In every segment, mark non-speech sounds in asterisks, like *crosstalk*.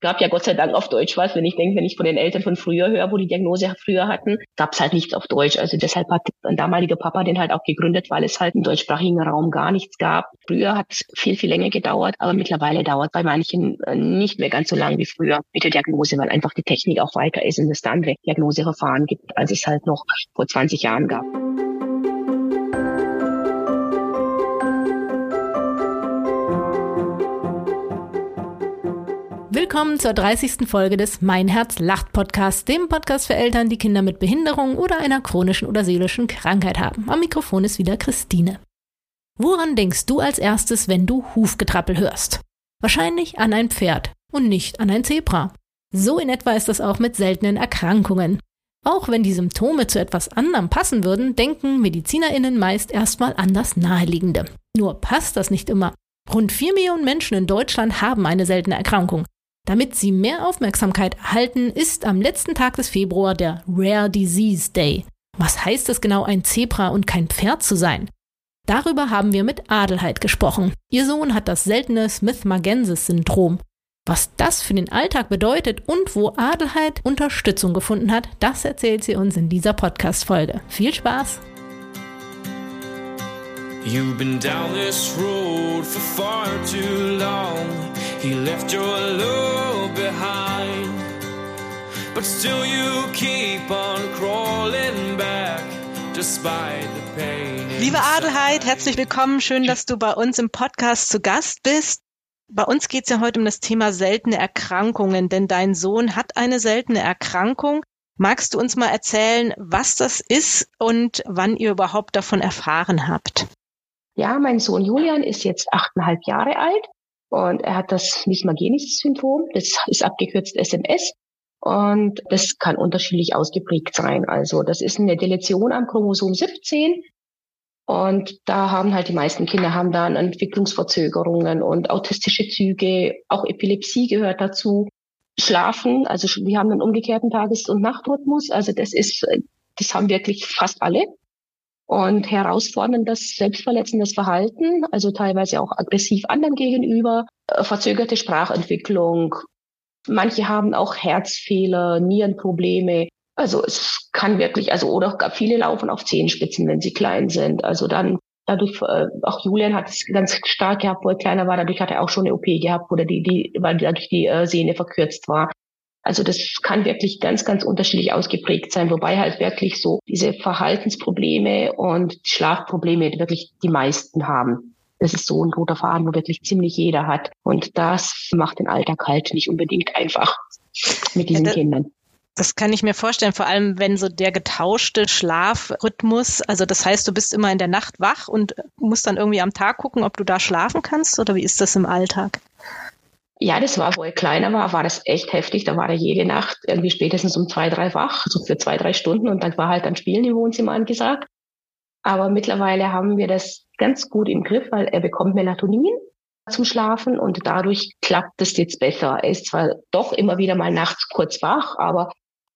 Gab ja Gott sei Dank auf Deutsch was. Wenn ich denke, wenn ich von den Eltern von früher höre, wo die Diagnose früher hatten, gab es halt nichts auf Deutsch. Also deshalb hat ein damaliger Papa den halt auch gegründet, weil es halt im deutschsprachigen Raum gar nichts gab. Früher hat es viel, viel länger gedauert, aber mittlerweile dauert bei manchen äh, nicht mehr ganz so lang wie früher mit der Diagnose, weil einfach die Technik auch weiter ist und es da andere Diagnoseverfahren gibt, als es halt noch vor 20 Jahren gab. Willkommen zur 30. Folge des Mein Herz lacht Podcast, dem Podcast für Eltern, die Kinder mit Behinderung oder einer chronischen oder seelischen Krankheit haben. Am Mikrofon ist wieder Christine. Woran denkst du als erstes, wenn du Hufgetrappel hörst? Wahrscheinlich an ein Pferd und nicht an ein Zebra. So in etwa ist das auch mit seltenen Erkrankungen. Auch wenn die Symptome zu etwas anderem passen würden, denken MedizinerInnen meist erstmal an das Naheliegende. Nur passt das nicht immer. Rund 4 Millionen Menschen in Deutschland haben eine seltene Erkrankung. Damit sie mehr Aufmerksamkeit erhalten, ist am letzten Tag des Februar der Rare Disease Day. Was heißt es genau, ein Zebra und kein Pferd zu sein? Darüber haben wir mit Adelheid gesprochen. Ihr Sohn hat das seltene Smith-Magensis-Syndrom. Was das für den Alltag bedeutet und wo Adelheid Unterstützung gefunden hat, das erzählt sie uns in dieser Podcast-Folge. Viel Spaß! You've been down this road for far too long. He left your love behind. But still you keep on crawling back. Liebe Adelheid, herzlich willkommen. Schön, dass du bei uns im Podcast zu Gast bist. Bei uns geht es ja heute um das Thema seltene Erkrankungen, denn dein Sohn hat eine seltene Erkrankung. Magst du uns mal erzählen, was das ist und wann ihr überhaupt davon erfahren habt? Ja, mein Sohn Julian ist jetzt achteinhalb Jahre alt und er hat das Mismagenis-Syndrom. Das ist abgekürzt SMS. Und das kann unterschiedlich ausgeprägt sein. Also das ist eine Deletion am Chromosom 17. Und da haben halt die meisten Kinder haben dann Entwicklungsverzögerungen und autistische Züge, auch Epilepsie gehört dazu. Schlafen, also wir haben einen umgekehrten Tages- und Nachtrhythmus. Also das ist, das haben wirklich fast alle und herausforderndes, selbstverletzendes Verhalten, also teilweise auch aggressiv anderen gegenüber, äh, verzögerte Sprachentwicklung. Manche haben auch Herzfehler, Nierenprobleme. Also es kann wirklich, also oder viele laufen auf Zehenspitzen, wenn sie klein sind. Also dann dadurch, äh, auch Julian hat es ganz stark gehabt, wo er kleiner war, dadurch hat er auch schon eine OP gehabt, oder die, die, weil dadurch die äh, Sehne verkürzt war. Also das kann wirklich ganz, ganz unterschiedlich ausgeprägt sein, wobei halt wirklich so diese Verhaltensprobleme und Schlafprobleme wirklich die meisten haben. Das ist so ein roter Faden, wo wirklich ziemlich jeder hat. Und das macht den Alltag halt nicht unbedingt einfach mit diesen ja, Kindern. Das kann ich mir vorstellen, vor allem wenn so der getauschte Schlafrhythmus, also das heißt, du bist immer in der Nacht wach und musst dann irgendwie am Tag gucken, ob du da schlafen kannst oder wie ist das im Alltag? Ja, das war, wo er kleiner war, war das echt heftig. Da war er jede Nacht irgendwie spätestens um zwei, drei wach, so für zwei, drei Stunden und dann war halt ein Spielen im Wohnzimmer angesagt. Aber mittlerweile haben wir das ganz gut im Griff, weil er bekommt Melatonin zum Schlafen und dadurch klappt es jetzt besser. Er ist zwar doch immer wieder mal nachts kurz wach, aber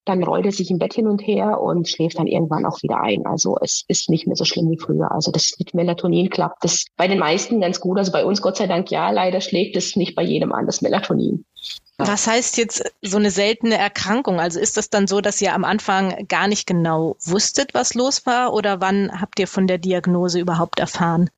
dann rollt er sich im Bett hin und her und schläft dann irgendwann auch wieder ein. Also es ist nicht mehr so schlimm wie früher. Also das mit Melatonin klappt das bei den meisten ganz gut. Also bei uns Gott sei Dank ja, leider schlägt es nicht bei jedem an, das Melatonin. Was heißt jetzt so eine seltene Erkrankung? Also ist das dann so, dass ihr am Anfang gar nicht genau wusstet, was los war? Oder wann habt ihr von der Diagnose überhaupt erfahren?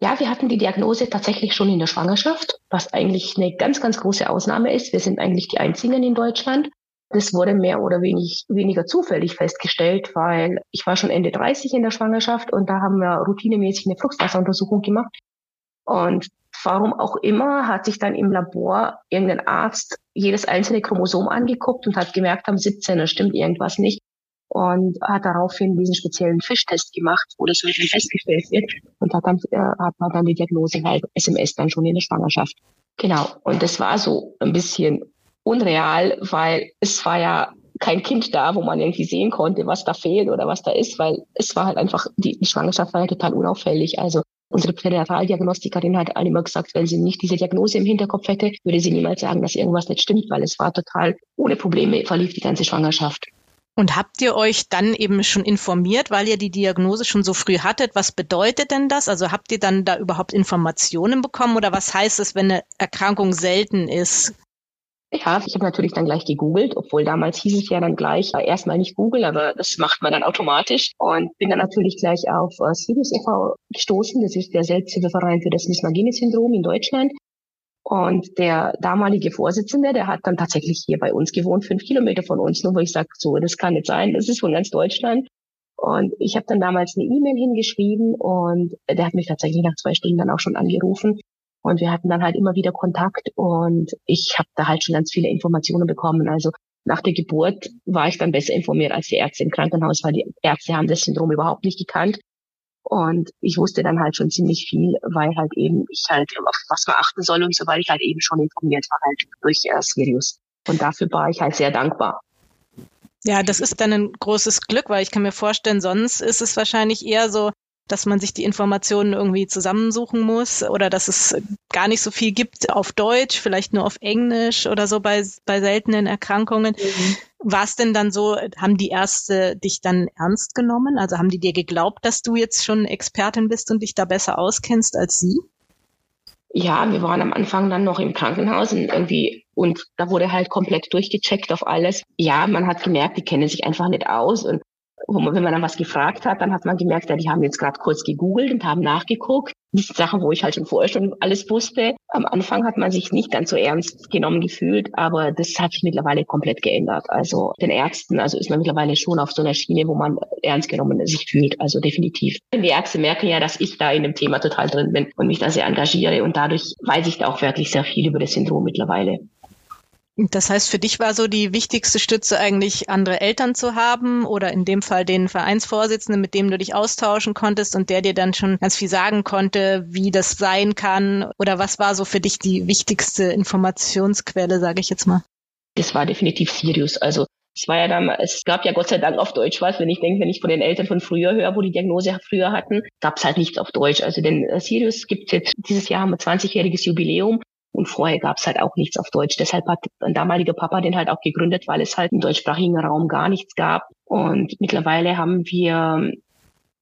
Ja, wir hatten die Diagnose tatsächlich schon in der Schwangerschaft, was eigentlich eine ganz, ganz große Ausnahme ist. Wir sind eigentlich die Einzigen in Deutschland. Das wurde mehr oder wenig, weniger zufällig festgestellt, weil ich war schon Ende 30 in der Schwangerschaft und da haben wir routinemäßig eine Fluxwasseruntersuchung gemacht. Und warum auch immer hat sich dann im Labor irgendein Arzt jedes einzelne Chromosom angeguckt und hat gemerkt, am 17. da stimmt irgendwas nicht und hat daraufhin diesen speziellen Fischtest gemacht, wo das wirklich festgestellt wird und hat dann, äh, hat man dann die Diagnose halt SMS dann schon in der Schwangerschaft. Genau. Und das war so ein bisschen unreal, weil es war ja kein Kind da, wo man irgendwie sehen konnte, was da fehlt oder was da ist, weil es war halt einfach, die, die Schwangerschaft war ja total unauffällig. Also unsere Pränataldiagnostikerin hat immer gesagt, wenn sie nicht diese Diagnose im Hinterkopf hätte, würde sie niemals sagen, dass irgendwas nicht stimmt, weil es war total ohne Probleme verlief die ganze Schwangerschaft. Und habt ihr euch dann eben schon informiert, weil ihr die Diagnose schon so früh hattet? Was bedeutet denn das? Also habt ihr dann da überhaupt Informationen bekommen oder was heißt es, wenn eine Erkrankung selten ist? Ja, ich habe natürlich dann gleich gegoogelt, obwohl damals hieß es ja dann gleich, äh, erstmal nicht Google, aber das macht man dann automatisch und bin dann natürlich gleich auf äh, Sirius e.V. gestoßen. Das ist der Selbsthilfeverein für das Mismagene-Syndrom in Deutschland. Und der damalige Vorsitzende, der hat dann tatsächlich hier bei uns gewohnt, fünf Kilometer von uns, nur wo ich sage, so, das kann nicht sein, das ist von ganz Deutschland. Und ich habe dann damals eine E-Mail hingeschrieben und der hat mich tatsächlich nach zwei Stunden dann auch schon angerufen und wir hatten dann halt immer wieder Kontakt und ich habe da halt schon ganz viele Informationen bekommen. Also nach der Geburt war ich dann besser informiert als die Ärzte im Krankenhaus, weil die Ärzte haben das Syndrom überhaupt nicht gekannt. Und ich wusste dann halt schon ziemlich viel, weil halt eben ich halt auf was man achten soll und so, weil ich halt eben schon informiert war halt durch äh, Sirius. Und dafür war ich halt sehr dankbar. Ja, das ist dann ein großes Glück, weil ich kann mir vorstellen, sonst ist es wahrscheinlich eher so, dass man sich die Informationen irgendwie zusammensuchen muss oder dass es gar nicht so viel gibt auf Deutsch, vielleicht nur auf Englisch oder so bei, bei seltenen Erkrankungen. Mhm. War es denn dann so, haben die Ärzte dich dann ernst genommen? Also haben die dir geglaubt, dass du jetzt schon Expertin bist und dich da besser auskennst als sie? Ja, wir waren am Anfang dann noch im Krankenhaus und irgendwie, und da wurde halt komplett durchgecheckt auf alles. Ja, man hat gemerkt, die kennen sich einfach nicht aus und wenn man dann was gefragt hat, dann hat man gemerkt, ja, die haben jetzt gerade kurz gegoogelt und haben nachgeguckt. Die Sachen, wo ich halt schon vorher schon alles wusste. Am Anfang hat man sich nicht ganz so ernst genommen gefühlt, aber das hat sich mittlerweile komplett geändert. Also den Ärzten, also ist man mittlerweile schon auf so einer Schiene, wo man ernst genommen sich fühlt. Also definitiv. Die Ärzte merken ja, dass ich da in dem Thema total drin bin und mich da sehr engagiere und dadurch weiß ich da auch wirklich sehr viel über das Syndrom mittlerweile. Das heißt, für dich war so die wichtigste Stütze eigentlich, andere Eltern zu haben oder in dem Fall den Vereinsvorsitzenden, mit dem du dich austauschen konntest und der dir dann schon ganz viel sagen konnte, wie das sein kann oder was war so für dich die wichtigste Informationsquelle, sage ich jetzt mal? Das war definitiv Sirius. Also es war ja dann, es gab ja Gott sei Dank auf Deutsch was. Wenn ich denke, wenn ich von den Eltern von früher höre, wo die Diagnose früher hatten, gab es halt nichts auf Deutsch. Also den äh, Sirius gibt jetzt, dieses Jahr haben wir 20-jähriges Jubiläum und vorher gab es halt auch nichts auf Deutsch. Deshalb hat ein damaliger Papa den halt auch gegründet, weil es halt im deutschsprachigen Raum gar nichts gab. Und mittlerweile haben wir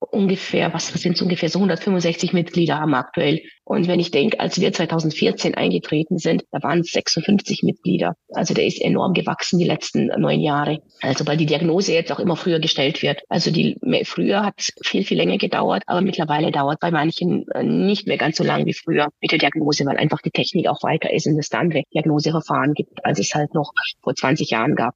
ungefähr, was sind es ungefähr, so 165 Mitglieder haben aktuell. Und wenn ich denke, als wir 2014 eingetreten sind, da waren es 56 Mitglieder. Also der ist enorm gewachsen die letzten neun Jahre. Also weil die Diagnose jetzt auch immer früher gestellt wird. Also die früher hat es viel, viel länger gedauert, aber mittlerweile dauert bei manchen äh, nicht mehr ganz so lang wie früher mit der Diagnose, weil einfach die Technik auch weiter ist und es da andere Diagnoseverfahren gibt, als es halt noch vor 20 Jahren gab.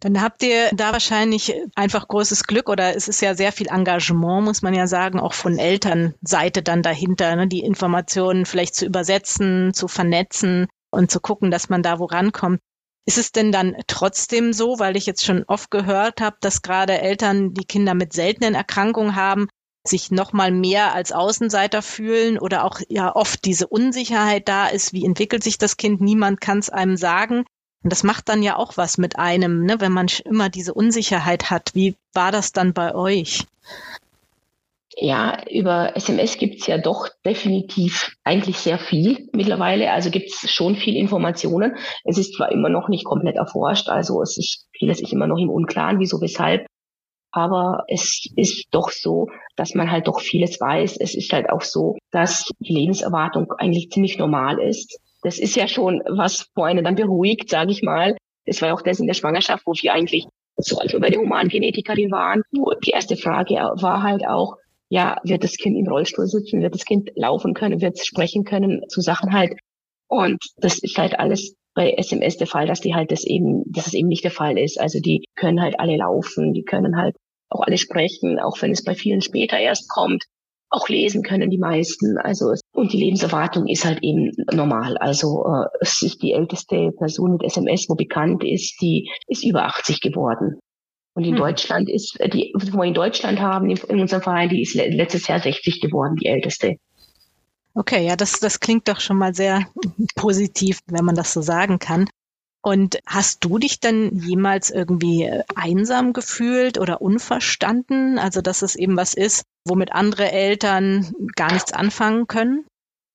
Dann habt ihr da wahrscheinlich einfach großes Glück oder es ist ja sehr viel Engagement, muss man ja sagen, auch von Elternseite dann dahinter, ne, die Informationen vielleicht zu übersetzen, zu vernetzen und zu gucken, dass man da vorankommt. Ist es denn dann trotzdem so, weil ich jetzt schon oft gehört habe, dass gerade Eltern, die Kinder mit seltenen Erkrankungen haben, sich noch mal mehr als Außenseiter fühlen oder auch ja oft diese Unsicherheit da ist, wie entwickelt sich das Kind, niemand kann es einem sagen. Und das macht dann ja auch was mit einem, ne, wenn man immer diese Unsicherheit hat. Wie war das dann bei euch? Ja, über SMS gibt's ja doch definitiv eigentlich sehr viel mittlerweile. Also gibt's schon viel Informationen. Es ist zwar immer noch nicht komplett erforscht, also es ist vieles ist immer noch im Unklaren, wieso, weshalb. Aber es ist doch so, dass man halt doch vieles weiß. Es ist halt auch so, dass die Lebenserwartung eigentlich ziemlich normal ist. Das ist ja schon was, wo einen dann beruhigt, sage ich mal. Das war auch das in der Schwangerschaft, wo wir eigentlich so als wir bei der Humangenetikerin waren. Die erste Frage war halt auch, ja, wird das Kind im Rollstuhl sitzen, wird das Kind laufen können, wird es sprechen können, zu Sachen halt. Und das ist halt alles bei SMS der Fall, dass die halt das eben, dass es eben nicht der Fall ist. Also die können halt alle laufen, die können halt auch alle sprechen, auch wenn es bei vielen später erst kommt auch lesen können die meisten. Also und die Lebenserwartung ist halt eben normal. Also äh, es ist die älteste Person mit SMS, wo bekannt ist, die ist über 80 geworden. Und in hm. Deutschland ist äh, die, wo wir in Deutschland haben, in, in unserem Verein, die ist letztes Jahr 60 geworden, die älteste. Okay, ja, das, das klingt doch schon mal sehr positiv, wenn man das so sagen kann. Und hast du dich dann jemals irgendwie äh, einsam gefühlt oder unverstanden? Also, dass es eben was ist, womit andere Eltern gar nichts anfangen können?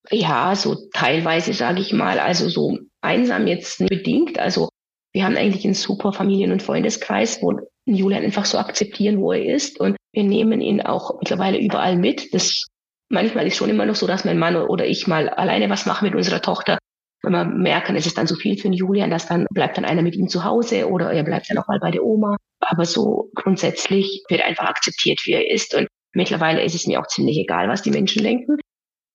Ja, so teilweise sage ich mal. Also so einsam jetzt nicht bedingt. Also wir haben eigentlich einen super Familien- und Freundeskreis, wo Julian einfach so akzeptieren, wo er ist. Und wir nehmen ihn auch mittlerweile überall mit. Das manchmal ist schon immer noch so, dass mein Mann oder ich mal alleine was machen mit unserer Tochter. Wenn wir merken, es ist dann zu viel für den Julian, dass dann bleibt dann einer mit ihm zu Hause oder er bleibt dann auch mal bei der Oma. Aber so grundsätzlich wird einfach akzeptiert, wie er ist. Und mittlerweile ist es mir auch ziemlich egal, was die Menschen denken.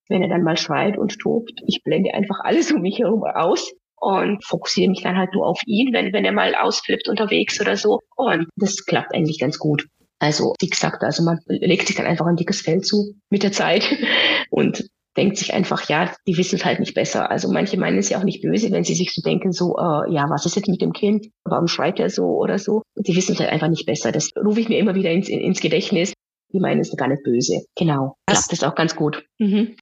Wenn er dann mal schreit und tobt, ich blende einfach alles um mich herum aus und fokussiere mich dann halt nur auf ihn, wenn, wenn er mal ausflippt unterwegs oder so. Und das klappt eigentlich ganz gut. Also, wie gesagt, also man legt sich dann einfach ein dickes Fell zu mit der Zeit *laughs* und denkt sich einfach, ja, die wissen es halt nicht besser. Also manche meinen es ja auch nicht böse, wenn sie sich so denken, so, äh, ja, was ist jetzt mit dem Kind? Warum schreit er so oder so? Die wissen es halt einfach nicht besser. Das rufe ich mir immer wieder ins, ins Gedächtnis. Die meinen es gar nicht böse. Genau. Klappt das auch ganz gut. Mhm.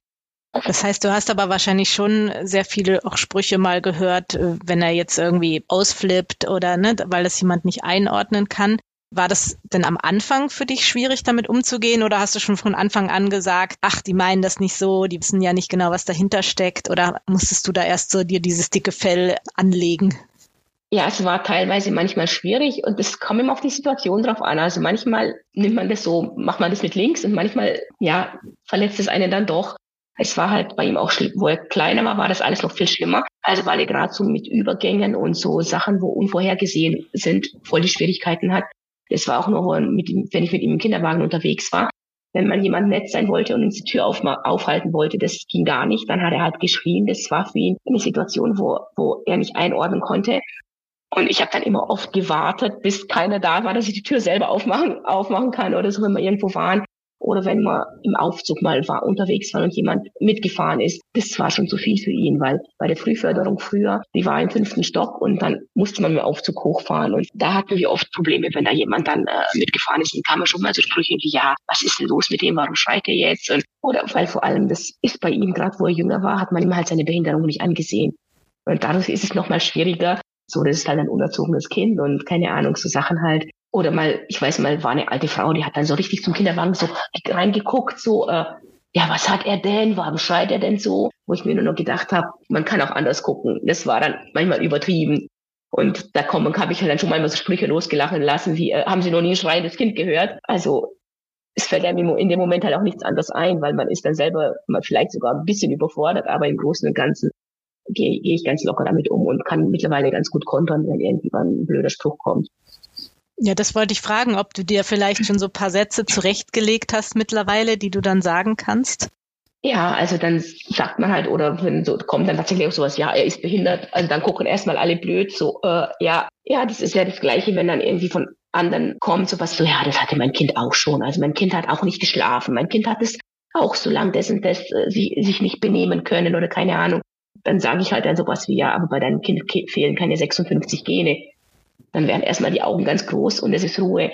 Das heißt, du hast aber wahrscheinlich schon sehr viele auch Sprüche mal gehört, äh, wenn er jetzt irgendwie ausflippt oder ne, weil das jemand nicht einordnen kann. War das denn am Anfang für dich schwierig, damit umzugehen? Oder hast du schon von Anfang an gesagt, ach, die meinen das nicht so, die wissen ja nicht genau, was dahinter steckt? Oder musstest du da erst so dir dieses dicke Fell anlegen? Ja, es war teilweise manchmal schwierig und es kommt immer auf die Situation drauf an. Also manchmal nimmt man das so, macht man das mit links und manchmal, ja, verletzt es einen dann doch. Es war halt bei ihm auch, wo er kleiner war, war das alles noch viel schlimmer. Also weil er gerade so mit Übergängen und so Sachen, wo unvorhergesehen sind, voll die Schwierigkeiten hat. Das war auch nur, mit, wenn ich mit ihm im Kinderwagen unterwegs war. Wenn man jemand nett sein wollte und uns die Tür auf, aufhalten wollte, das ging gar nicht. Dann hat er halt geschrien. Das war für ihn eine Situation, wo, wo er nicht einordnen konnte. Und ich habe dann immer oft gewartet, bis keiner da war, dass ich die Tür selber aufmachen, aufmachen kann oder so, wenn wir irgendwo waren oder wenn man im Aufzug mal war, unterwegs war und jemand mitgefahren ist, das war schon zu viel für ihn, weil bei der Frühförderung früher, die war im fünften Stock und dann musste man mit dem Aufzug hochfahren und da hatten wir oft Probleme, wenn da jemand dann äh, mitgefahren ist, dann kam man schon mal so Sprüche wie, ja, was ist denn los mit dem, warum schreit er jetzt? Und, oder weil vor allem, das ist bei ihm, gerade wo er jünger war, hat man ihm halt seine Behinderung nicht angesehen. Und dadurch ist es nochmal schwieriger, so, das ist halt ein unerzogenes Kind und keine Ahnung, so Sachen halt, oder mal, ich weiß mal, war eine alte Frau, die hat dann so richtig zum Kinderwagen so reingeguckt, so, äh, ja, was hat er denn? Warum schreit er denn so? Wo ich mir nur noch gedacht habe, man kann auch anders gucken. Das war dann manchmal übertrieben. Und da kommen, habe ich halt dann schon mal so Sprüche losgelachen lassen, wie, äh, haben Sie noch nie ein schreiendes Kind gehört? Also, es fällt einem in dem Moment halt auch nichts anderes ein, weil man ist dann selber mal vielleicht sogar ein bisschen überfordert, aber im Großen und Ganzen gehe geh ich ganz locker damit um und kann mittlerweile ganz gut kontern, wenn irgendwie mal ein blöder Spruch kommt. Ja, das wollte ich fragen, ob du dir vielleicht schon so ein paar Sätze zurechtgelegt hast mittlerweile, die du dann sagen kannst. Ja, also dann sagt man halt, oder wenn so kommt dann tatsächlich auch sowas, ja, er ist behindert, also dann gucken erstmal alle blöd, so, äh, ja, ja, das ist ja das Gleiche, wenn dann irgendwie von anderen kommt, sowas so, ja, das hatte mein Kind auch schon. Also mein Kind hat auch nicht geschlafen, mein Kind hat es auch so lang dessen, das äh, sie, sich nicht benehmen können oder keine Ahnung. Dann sage ich halt dann sowas wie, ja, aber bei deinem Kind fehlen keine 56 Gene dann werden erstmal die Augen ganz groß und es ist Ruhe.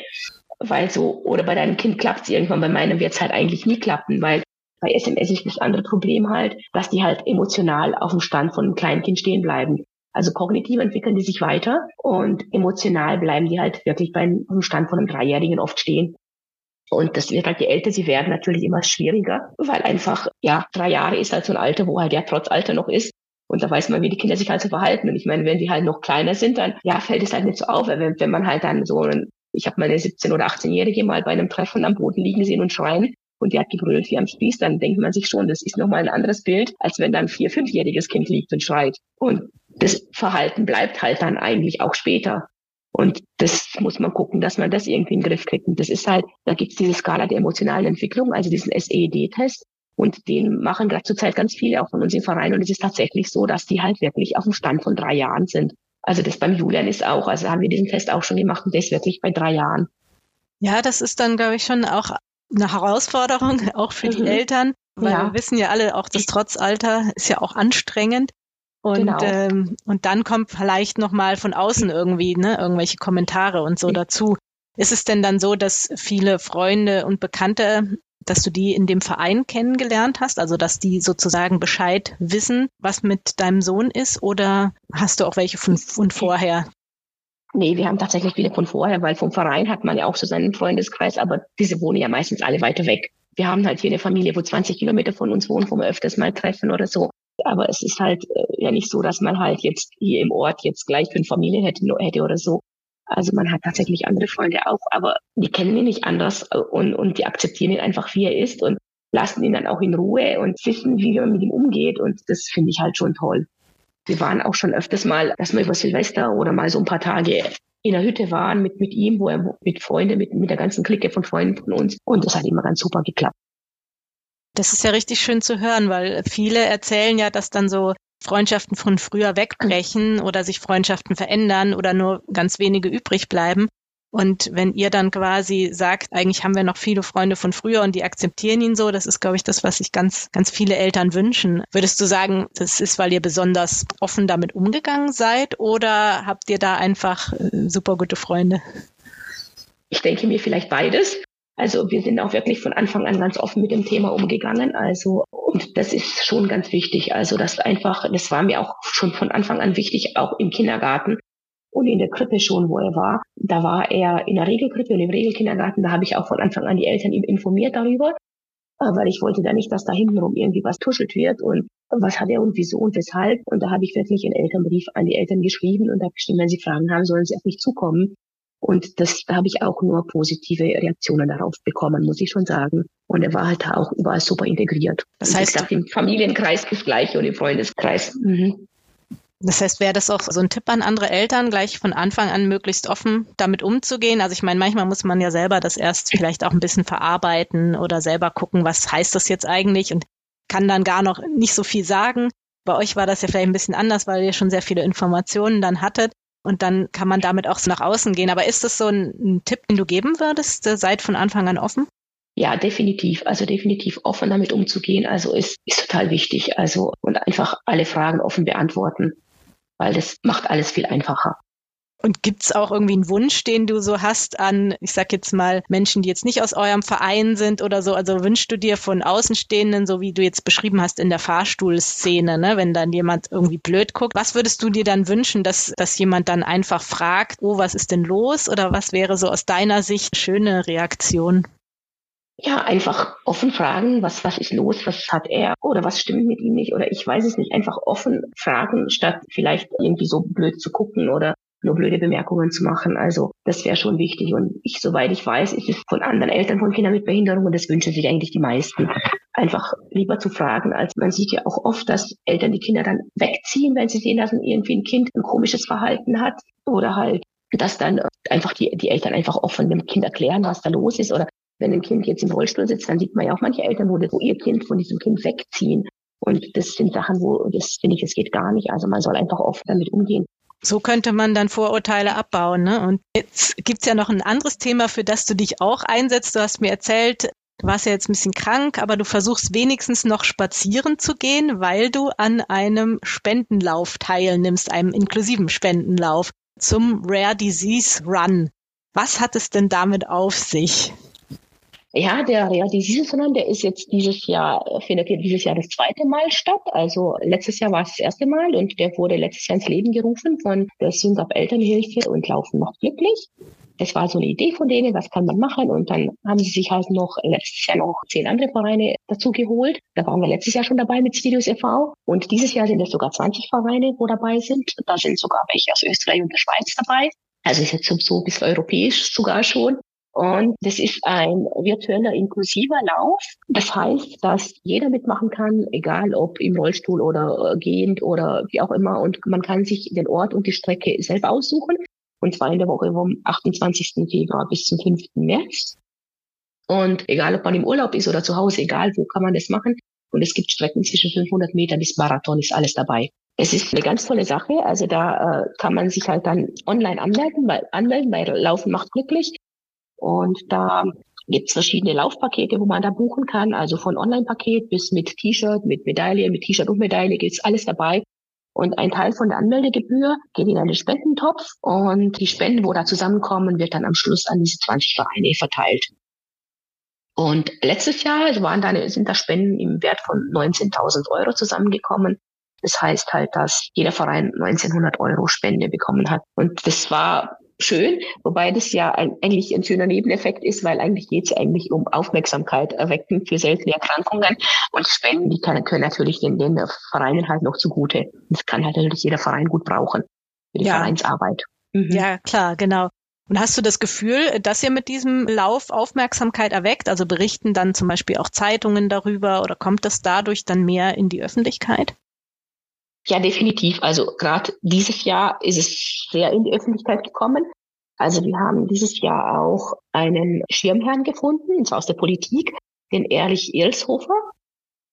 Weil so, oder bei deinem Kind klappt es irgendwann, bei meinem wird es halt eigentlich nie klappen, weil bei SMS ist das andere Problem halt, dass die halt emotional auf dem Stand von einem kleinen Kind stehen bleiben. Also kognitiv entwickeln die sich weiter und emotional bleiben die halt wirklich beim Stand von einem Dreijährigen oft stehen. Und das wird halt, je älter sie werden, natürlich immer schwieriger, weil einfach, ja, drei Jahre ist halt so ein Alter, wo halt ja trotz Alter noch ist. Und da weiß man, wie die Kinder sich halt so verhalten. Und ich meine, wenn die halt noch kleiner sind, dann ja, fällt es halt nicht so auf. Wenn, wenn man halt dann so, ein, ich habe meine 17- oder 18-Jährige mal bei einem Treffen am Boden liegen sehen und schreien und die hat gebrüllt wie am Spieß, dann denkt man sich schon, das ist nochmal ein anderes Bild, als wenn dann ein vier-, fünfjähriges Kind liegt und schreit. Und das Verhalten bleibt halt dann eigentlich auch später. Und das muss man gucken, dass man das irgendwie in den Griff kriegt. Und das ist halt, da gibt es diese Skala der emotionalen Entwicklung, also diesen SED-Test. Und den machen gerade zurzeit ganz viele auch von uns im Verein. Und es ist tatsächlich so, dass die halt wirklich auf dem Stand von drei Jahren sind. Also das beim Julian ist auch, also haben wir diesen Test auch schon gemacht und der ist wirklich bei drei Jahren. Ja, das ist dann, glaube ich, schon auch eine Herausforderung, *laughs* auch für mhm. die Eltern, weil ja. wir wissen ja alle, auch das Trotzalter ist ja auch anstrengend. Und, genau. ähm, und dann kommt vielleicht nochmal von außen irgendwie, ne, irgendwelche Kommentare und so dazu. Ist es denn dann so, dass viele Freunde und Bekannte dass du die in dem Verein kennengelernt hast, also dass die sozusagen Bescheid wissen, was mit deinem Sohn ist, oder hast du auch welche von, von vorher? Nee, wir haben tatsächlich viele von vorher, weil vom Verein hat man ja auch so seinen Freundeskreis, aber diese wohnen ja meistens alle weiter weg. Wir haben halt hier eine Familie, wo 20 Kilometer von uns wohnen, wo wir öfters mal treffen oder so. Aber es ist halt äh, ja nicht so, dass man halt jetzt hier im Ort jetzt gleich fünf Familien hätte, hätte oder so. Also man hat tatsächlich andere Freunde auch, aber die kennen ihn nicht anders und, und die akzeptieren ihn einfach, wie er ist und lassen ihn dann auch in Ruhe und wissen, wie man mit ihm umgeht. Und das finde ich halt schon toll. Wir waren auch schon öfters mal, dass wir über Silvester oder mal so ein paar Tage in der Hütte waren mit, mit ihm, wo er mit Freunden, mit, mit der ganzen Clique von Freunden von uns. Und das hat immer ganz super geklappt. Das ist ja richtig schön zu hören, weil viele erzählen ja, dass dann so Freundschaften von früher wegbrechen oder sich Freundschaften verändern oder nur ganz wenige übrig bleiben. Und wenn ihr dann quasi sagt, eigentlich haben wir noch viele Freunde von früher und die akzeptieren ihn so, das ist, glaube ich, das, was sich ganz, ganz viele Eltern wünschen. Würdest du sagen, das ist, weil ihr besonders offen damit umgegangen seid oder habt ihr da einfach äh, super gute Freunde? Ich denke mir vielleicht beides. Also wir sind auch wirklich von Anfang an ganz offen mit dem Thema umgegangen. Also und das ist schon ganz wichtig. Also das einfach, das war mir auch schon von Anfang an wichtig, auch im Kindergarten, und in der Krippe schon, wo er war. Da war er in der Regelkrippe und im Regelkindergarten. Da habe ich auch von Anfang an die Eltern informiert darüber, weil ich wollte da nicht, dass da hintenrum irgendwie was tuschelt wird und was hat er und wieso und weshalb. Und da habe ich wirklich einen Elternbrief an die Eltern geschrieben und habe geschrieben, wenn sie Fragen haben, sollen sie auf mich zukommen. Und das da habe ich auch nur positive Reaktionen darauf bekommen, muss ich schon sagen. Und er war halt auch überall super integriert. Das heißt, gesagt, im Familienkreis das Gleiche und im Freundeskreis. Mhm. Das heißt, wäre das auch so ein Tipp an andere Eltern, gleich von Anfang an möglichst offen damit umzugehen? Also ich meine, manchmal muss man ja selber das erst vielleicht auch ein bisschen verarbeiten oder selber gucken, was heißt das jetzt eigentlich und kann dann gar noch nicht so viel sagen. Bei euch war das ja vielleicht ein bisschen anders, weil ihr schon sehr viele Informationen dann hattet und dann kann man damit auch nach außen gehen. Aber ist das so ein, ein Tipp, den du geben würdest? Seid von Anfang an offen? Ja, definitiv. Also definitiv offen damit umzugehen. Also ist, ist total wichtig. Also und einfach alle Fragen offen beantworten weil das macht alles viel einfacher. Und gibt's auch irgendwie einen Wunsch, den du so hast an, ich sag jetzt mal, Menschen, die jetzt nicht aus eurem Verein sind oder so? Also wünschst du dir von Außenstehenden, so wie du jetzt beschrieben hast in der Fahrstuhlszene, ne, wenn dann jemand irgendwie blöd guckt, was würdest du dir dann wünschen, dass, dass jemand dann einfach fragt, oh, was ist denn los? Oder was wäre so aus deiner Sicht schöne Reaktion? ja, einfach offen fragen, was, was ist los, was hat er oder was stimmt mit ihm nicht oder ich weiß es nicht. Einfach offen fragen, statt vielleicht irgendwie so blöd zu gucken oder nur blöde Bemerkungen zu machen. Also das wäre schon wichtig. Und ich, soweit ich weiß, ist es von anderen Eltern von Kindern mit Behinderung und das wünschen sich eigentlich die meisten. Einfach lieber zu fragen, als man sieht ja auch oft, dass Eltern die Kinder dann wegziehen, wenn sie sehen, dass irgendwie ein Kind ein komisches Verhalten hat oder halt dass dann einfach die, die Eltern einfach offen dem Kind erklären, was da los ist oder wenn ein Kind jetzt im Rollstuhl sitzt, dann sieht man ja auch manche Eltern, wo, wo ihr Kind von diesem Kind wegziehen. Und das sind Sachen, wo das finde ich, es geht gar nicht. Also man soll einfach oft damit umgehen. So könnte man dann Vorurteile abbauen. Ne? Und jetzt gibt's ja noch ein anderes Thema, für das du dich auch einsetzt. Du hast mir erzählt, du warst ja jetzt ein bisschen krank, aber du versuchst wenigstens noch spazieren zu gehen, weil du an einem Spendenlauf teilnimmst, einem inklusiven Spendenlauf zum Rare Disease Run. Was hat es denn damit auf sich? Ja, der Real Disease-Run, der ist jetzt dieses Jahr, findet dieses Jahr das zweite Mal statt. Also letztes Jahr war es das erste Mal und der wurde letztes Jahr ins Leben gerufen von der Syngap Elternhilfe und Laufen noch glücklich. Das war so eine Idee von denen, was kann man machen? Und dann haben sie sich halt noch letztes Jahr noch zehn andere Vereine dazu geholt. Da waren wir letztes Jahr schon dabei mit Studios e.V. Und dieses Jahr sind es sogar 20 Vereine, wo dabei sind. Da sind sogar welche aus Österreich und der Schweiz dabei. Also ist jetzt so ein bisschen europäisch sogar schon. Und das ist ein virtueller inklusiver Lauf. Das heißt, dass jeder mitmachen kann, egal ob im Rollstuhl oder äh, gehend oder wie auch immer. Und man kann sich den Ort und die Strecke selber aussuchen. Und zwar in der Woche vom 28. Februar bis zum 5. März. Und egal, ob man im Urlaub ist oder zu Hause, egal wo kann man das machen. Und es gibt Strecken zwischen 500 Meter bis Marathon, ist alles dabei. Es ist eine ganz tolle Sache. Also da äh, kann man sich halt dann online anmelden, weil anmelden, weil Laufen macht glücklich. Und da gibt's verschiedene Laufpakete, wo man da buchen kann, also von Online-Paket bis mit T-Shirt, mit Medaille, mit T-Shirt und Medaille gibt's alles dabei. Und ein Teil von der Anmeldegebühr geht in einen Spendentopf und die Spenden, wo da zusammenkommen, wird dann am Schluss an diese 20 Vereine verteilt. Und letztes Jahr waren da, sind da Spenden im Wert von 19.000 Euro zusammengekommen. Das heißt halt, dass jeder Verein 1900 Euro Spende bekommen hat. Und das war schön, wobei das ja ein, eigentlich ein schöner Nebeneffekt ist, weil eigentlich geht es eigentlich um Aufmerksamkeit erwecken für seltene Erkrankungen und Spenden, die kann, können natürlich den, den Vereinen halt noch zugute. Das kann halt natürlich jeder Verein gut brauchen für die ja. Vereinsarbeit. Mhm. Ja, klar, genau. Und hast du das Gefühl, dass ihr mit diesem Lauf Aufmerksamkeit erweckt? Also berichten dann zum Beispiel auch Zeitungen darüber oder kommt das dadurch dann mehr in die Öffentlichkeit? Ja, definitiv. Also gerade dieses Jahr ist es sehr in die Öffentlichkeit gekommen. Also wir haben dieses Jahr auch einen Schirmherrn gefunden, und zwar aus der Politik, den Ehrlich Ershofer.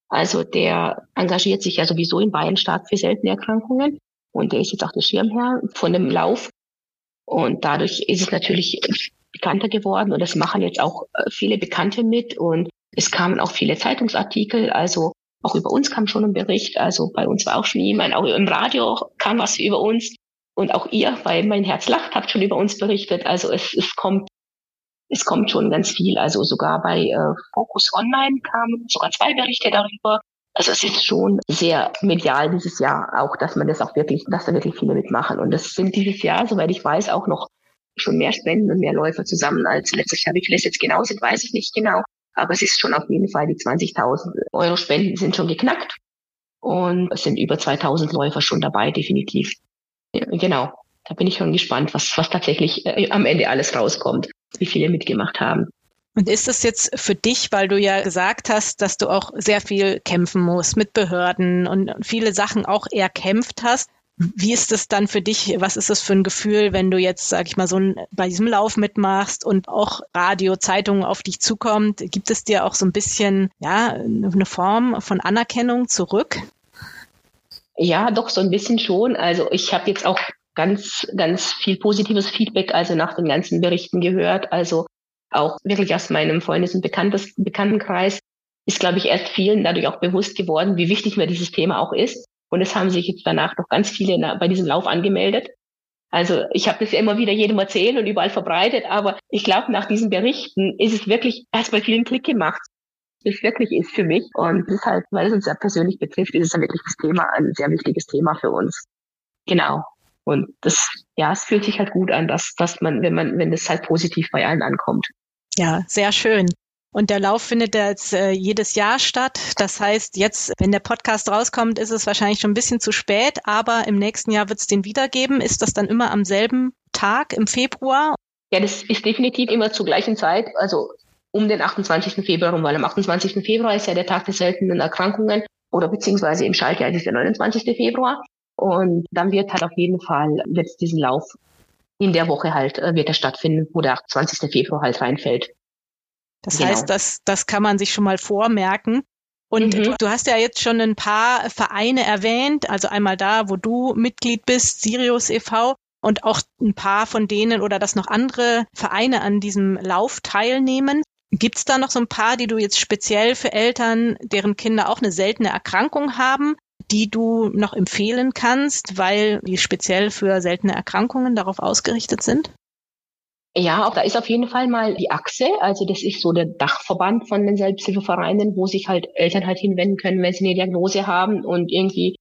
Also der engagiert sich ja sowieso in Bayern stark für seltene Erkrankungen und der ist jetzt auch der Schirmherr von dem Lauf. Und dadurch ist es natürlich bekannter geworden und das machen jetzt auch äh, viele Bekannte mit und es kamen auch viele Zeitungsartikel, also auch über uns kam schon ein Bericht, also bei uns war auch schon jemand, auch im Radio kam was über uns und auch ihr, weil mein Herz lacht, habt schon über uns berichtet. Also es, es kommt, es kommt schon ganz viel. Also sogar bei äh, Focus Online kamen sogar zwei Berichte darüber. Also es ist schon sehr medial dieses Jahr auch, dass man das auch wirklich, dass da wirklich viele mitmachen. Und das sind dieses Jahr, soweit ich weiß, auch noch schon mehr Spenden und mehr Läufer zusammen als letztes Jahr. Wie viele es jetzt genau sind, weiß ich nicht genau. Aber es ist schon auf jeden Fall, die 20.000 Euro Spenden sind schon geknackt. Und es sind über 2.000 Läufer schon dabei, definitiv. Ja, genau. Da bin ich schon gespannt, was, was tatsächlich äh, am Ende alles rauskommt, wie viele mitgemacht haben. Und ist das jetzt für dich, weil du ja gesagt hast, dass du auch sehr viel kämpfen musst mit Behörden und viele Sachen auch erkämpft hast, wie ist das dann für dich? Was ist das für ein Gefühl, wenn du jetzt, sag ich mal, so ein, bei diesem Lauf mitmachst und auch Radio, Zeitungen auf dich zukommt? Gibt es dir auch so ein bisschen, ja, eine Form von Anerkennung zurück? Ja, doch so ein bisschen schon. Also ich habe jetzt auch ganz, ganz viel positives Feedback also nach den ganzen Berichten gehört. Also auch wirklich aus meinem Freundes- und Bekanntes, Bekanntenkreis ist, glaube ich, erst vielen dadurch auch bewusst geworden, wie wichtig mir dieses Thema auch ist. Und es haben sich jetzt danach noch ganz viele bei diesem Lauf angemeldet. Also ich habe das ja immer wieder jedem erzählt und überall verbreitet, aber ich glaube, nach diesen Berichten ist es wirklich erst bei vielen Klick gemacht. Das wirklich ist für mich. Und deshalb, weil es uns ja persönlich betrifft, ist es dann wirklich das Thema, ein sehr wichtiges Thema für uns. Genau. Und das, ja, es fühlt sich halt gut an, dass, dass man, wenn man, wenn es halt positiv bei allen ankommt. Ja, sehr schön. Und der Lauf findet jetzt äh, jedes Jahr statt. Das heißt, jetzt, wenn der Podcast rauskommt, ist es wahrscheinlich schon ein bisschen zu spät, aber im nächsten Jahr wird es den wiedergeben. Ist das dann immer am selben Tag im Februar? Ja, das ist definitiv immer zur gleichen Zeit, also um den 28. Februar rum, weil am 28. Februar ist ja der Tag der seltenen Erkrankungen oder beziehungsweise im Schaltjahr ist der 29. Februar. Und dann wird halt auf jeden Fall, wird diesen Lauf in der Woche halt, äh, wird er stattfinden, wo der 28. Februar halt reinfällt. Das genau. heißt, das, das kann man sich schon mal vormerken. Und mhm. du, du, hast ja jetzt schon ein paar Vereine erwähnt, also einmal da, wo du Mitglied bist, Sirius e.V. und auch ein paar von denen oder dass noch andere Vereine an diesem Lauf teilnehmen. Gibt es da noch so ein paar, die du jetzt speziell für Eltern, deren Kinder auch eine seltene Erkrankung haben, die du noch empfehlen kannst, weil die speziell für seltene Erkrankungen darauf ausgerichtet sind? Ja, da ist auf jeden Fall mal die Achse. Also das ist so der Dachverband von den Selbsthilfevereinen, wo sich halt Eltern halt hinwenden können, wenn sie eine Diagnose haben und irgendwie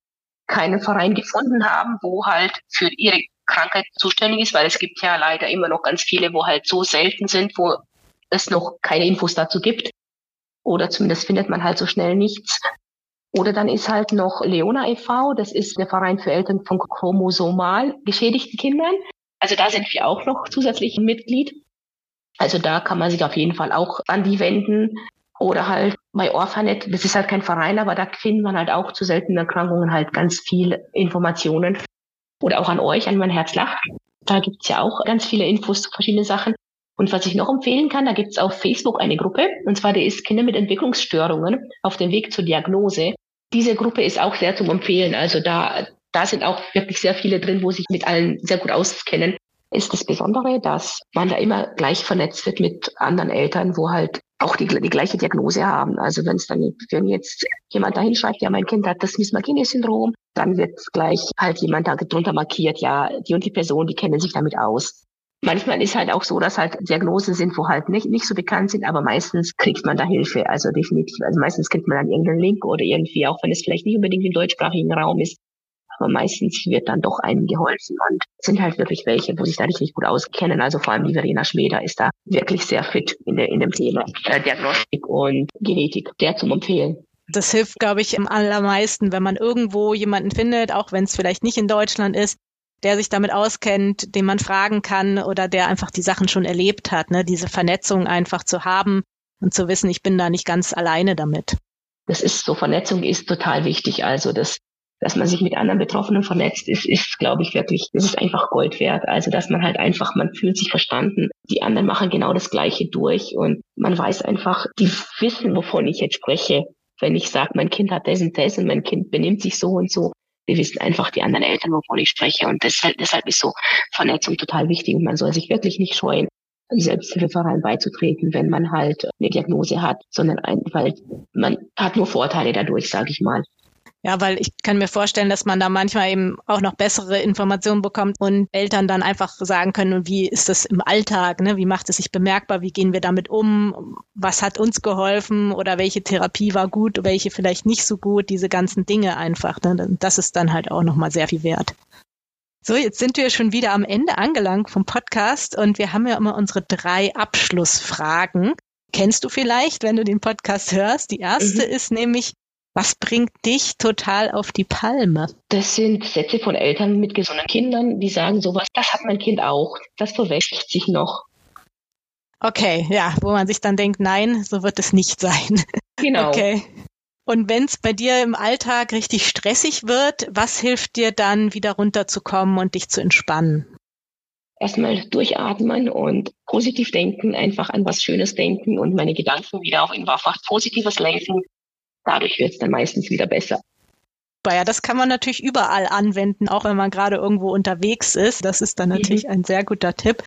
keinen Verein gefunden haben, wo halt für ihre Krankheit zuständig ist, weil es gibt ja leider immer noch ganz viele, wo halt so selten sind, wo es noch keine Infos dazu gibt. Oder zumindest findet man halt so schnell nichts. Oder dann ist halt noch Leona e.V., das ist der Verein für Eltern von chromosomal geschädigten Kindern. Also da sind wir auch noch zusätzlich Mitglied. Also da kann man sich auf jeden Fall auch an die wenden. Oder halt bei Orphanet, das ist halt kein Verein, aber da findet man halt auch zu seltenen Erkrankungen halt ganz viel Informationen. Oder auch an euch, an mein Herz lacht. Da gibt's ja auch ganz viele Infos zu verschiedenen Sachen. Und was ich noch empfehlen kann, da gibt's auf Facebook eine Gruppe, und zwar die ist Kinder mit Entwicklungsstörungen auf dem Weg zur Diagnose. Diese Gruppe ist auch sehr zum Empfehlen. Also da, da sind auch wirklich sehr viele drin, wo sich mit allen sehr gut auskennen. Ist das Besondere, dass man da immer gleich vernetzt wird mit anderen Eltern, wo halt auch die, die gleiche Diagnose haben. Also wenn es dann, wenn jetzt jemand da hinschreibt, ja, mein Kind hat das Mismagene-Syndrom, dann wird gleich halt jemand da drunter markiert, ja, die und die Person, die kennen sich damit aus. Manchmal ist halt auch so, dass halt Diagnosen sind, wo halt nicht, nicht so bekannt sind, aber meistens kriegt man da Hilfe. Also definitiv. Also meistens kriegt man dann irgendeinen Link oder irgendwie, auch wenn es vielleicht nicht unbedingt im deutschsprachigen Raum ist, aber meistens wird dann doch einem geholfen und sind halt wirklich welche, wo sich da richtig gut auskennen. Also vor allem die Verena Schmeder ist da wirklich sehr fit in, der, in dem Thema äh, Diagnostik und Genetik. Der zum Empfehlen. Das hilft, glaube ich, im allermeisten, wenn man irgendwo jemanden findet, auch wenn es vielleicht nicht in Deutschland ist, der sich damit auskennt, den man fragen kann oder der einfach die Sachen schon erlebt hat, ne? diese Vernetzung einfach zu haben und zu wissen, ich bin da nicht ganz alleine damit. Das ist so, Vernetzung ist total wichtig. Also das dass man sich mit anderen Betroffenen vernetzt, ist, ist, glaube ich, wirklich, das ist einfach Gold wert. Also, dass man halt einfach, man fühlt sich verstanden. Die anderen machen genau das Gleiche durch und man weiß einfach, die wissen, wovon ich jetzt spreche. Wenn ich sage, mein Kind hat das und das und mein Kind benimmt sich so und so. Wir wissen einfach die anderen Eltern, wovon ich spreche. Und deshalb, deshalb ist so Vernetzung total wichtig und man soll sich wirklich nicht scheuen, Selbsthilfeverein beizutreten, wenn man halt eine Diagnose hat, sondern ein, weil man hat nur Vorteile dadurch, sage ich mal. Ja, weil ich kann mir vorstellen, dass man da manchmal eben auch noch bessere Informationen bekommt und Eltern dann einfach sagen können, wie ist das im Alltag, ne? wie macht es sich bemerkbar, wie gehen wir damit um, was hat uns geholfen oder welche Therapie war gut, welche vielleicht nicht so gut, diese ganzen Dinge einfach. Ne? Das ist dann halt auch nochmal sehr viel wert. So, jetzt sind wir schon wieder am Ende angelangt vom Podcast und wir haben ja immer unsere drei Abschlussfragen. Kennst du vielleicht, wenn du den Podcast hörst? Die erste mhm. ist nämlich, was bringt dich total auf die Palme? Das sind Sätze von Eltern mit gesunden Kindern, die sagen sowas, das hat mein Kind auch, das verwässert sich noch. Okay, ja, wo man sich dann denkt, nein, so wird es nicht sein. Genau. *laughs* Okay. Und wenn es bei dir im Alltag richtig stressig wird, was hilft dir dann, wieder runterzukommen und dich zu entspannen? Erstmal durchatmen und positiv denken, einfach an was Schönes denken und meine Gedanken wieder auf was Positives lenken dadurch wird es dann meistens wieder besser. Ja, das kann man natürlich überall anwenden, auch wenn man gerade irgendwo unterwegs ist. Das ist dann natürlich mhm. ein sehr guter Tipp.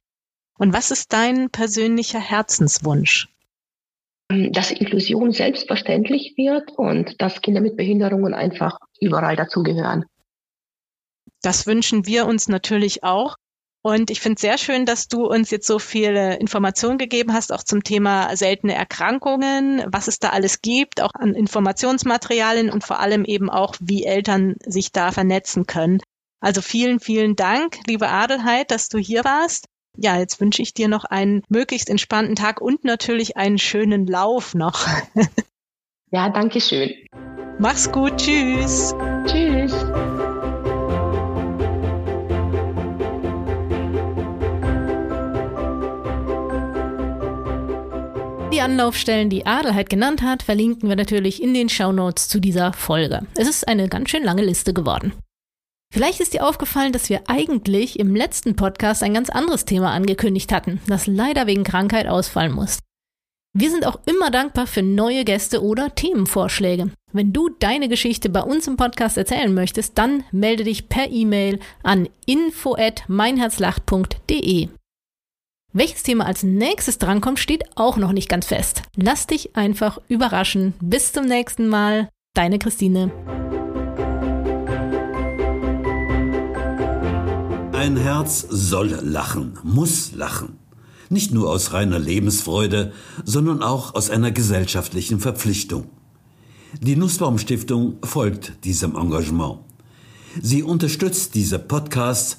Und was ist dein persönlicher Herzenswunsch? Ähm, dass Inklusion selbstverständlich wird und dass Kinder mit Behinderungen einfach überall dazugehören. Das wünschen wir uns natürlich auch. Und ich finde es sehr schön, dass du uns jetzt so viele Informationen gegeben hast, auch zum Thema seltene Erkrankungen, was es da alles gibt, auch an Informationsmaterialien und vor allem eben auch, wie Eltern sich da vernetzen können. Also vielen, vielen Dank, liebe Adelheid, dass du hier warst. Ja, jetzt wünsche ich dir noch einen möglichst entspannten Tag und natürlich einen schönen Lauf noch. ja, danke schön. Mach's gut. Tschüss. Tschüss. Anlaufstellen, die Adelheid genannt hat, verlinken wir natürlich in den Shownotes zu dieser Folge. Es ist eine ganz schön lange Liste geworden. Vielleicht ist dir aufgefallen, dass wir eigentlich im letzten Podcast ein ganz anderes Thema angekündigt hatten, das leider wegen Krankheit ausfallen muss. Wir sind auch immer dankbar für neue Gäste oder Themenvorschläge. Wenn du deine Geschichte bei uns im Podcast erzählen möchtest, dann melde dich per E-Mail an info@meinherzlacht.de. Welches Thema als nächstes drankommt, steht auch noch nicht ganz fest. Lass dich einfach überraschen. Bis zum nächsten Mal. Deine Christine. Ein Herz soll lachen, muss lachen. Nicht nur aus reiner Lebensfreude, sondern auch aus einer gesellschaftlichen Verpflichtung. Die Nussbaum Stiftung folgt diesem Engagement. Sie unterstützt diese Podcasts